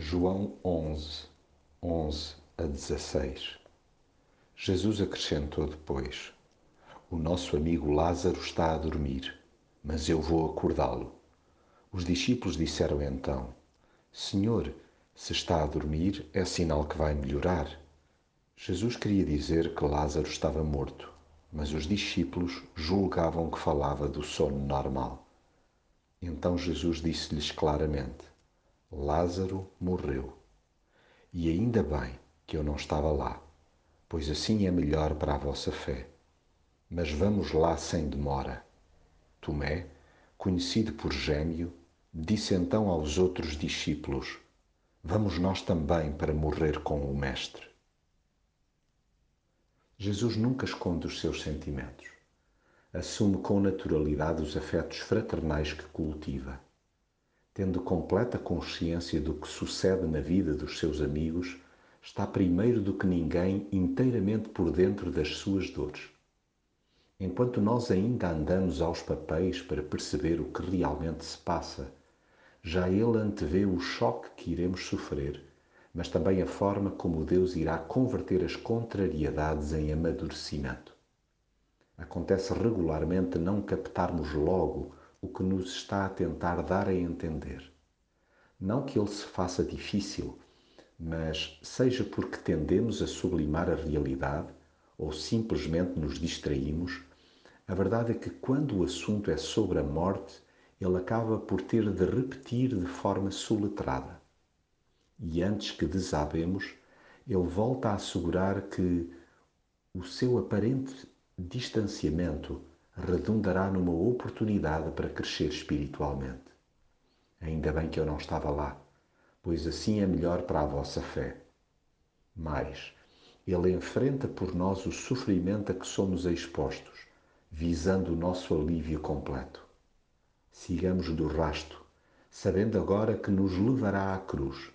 João 11, 11 a 16 Jesus acrescentou depois: O nosso amigo Lázaro está a dormir, mas eu vou acordá-lo. Os discípulos disseram então: Senhor, se está a dormir, é sinal que vai melhorar. Jesus queria dizer que Lázaro estava morto, mas os discípulos julgavam que falava do sono normal. Então Jesus disse-lhes claramente: Lázaro morreu. E ainda bem que eu não estava lá, pois assim é melhor para a vossa fé. Mas vamos lá sem demora. Tomé, conhecido por gêmeo, disse então aos outros discípulos: Vamos nós também para morrer com o Mestre. Jesus nunca esconde os seus sentimentos. Assume com naturalidade os afetos fraternais que cultiva tendo completa consciência do que sucede na vida dos seus amigos, está primeiro do que ninguém inteiramente por dentro das suas dores. Enquanto nós ainda andamos aos papéis para perceber o que realmente se passa, já ele antevê o choque que iremos sofrer, mas também a forma como Deus irá converter as contrariedades em amadurecimento. Acontece regularmente não captarmos logo o que nos está a tentar dar a entender. Não que ele se faça difícil, mas seja porque tendemos a sublimar a realidade ou simplesmente nos distraímos, a verdade é que quando o assunto é sobre a morte, ele acaba por ter de repetir de forma soletrada. E antes que desabemos, ele volta a assegurar que o seu aparente distanciamento redundará numa oportunidade para crescer espiritualmente. Ainda bem que eu não estava lá, pois assim é melhor para a vossa fé. Mas ele enfrenta por nós o sofrimento a que somos expostos, visando o nosso alívio completo. Sigamos do rasto, sabendo agora que nos levará à cruz,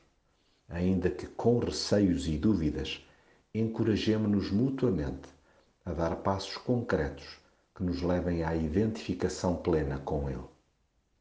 ainda que com receios e dúvidas, encorajemo-nos mutuamente a dar passos concretos que nos levem à identificação plena com Ele.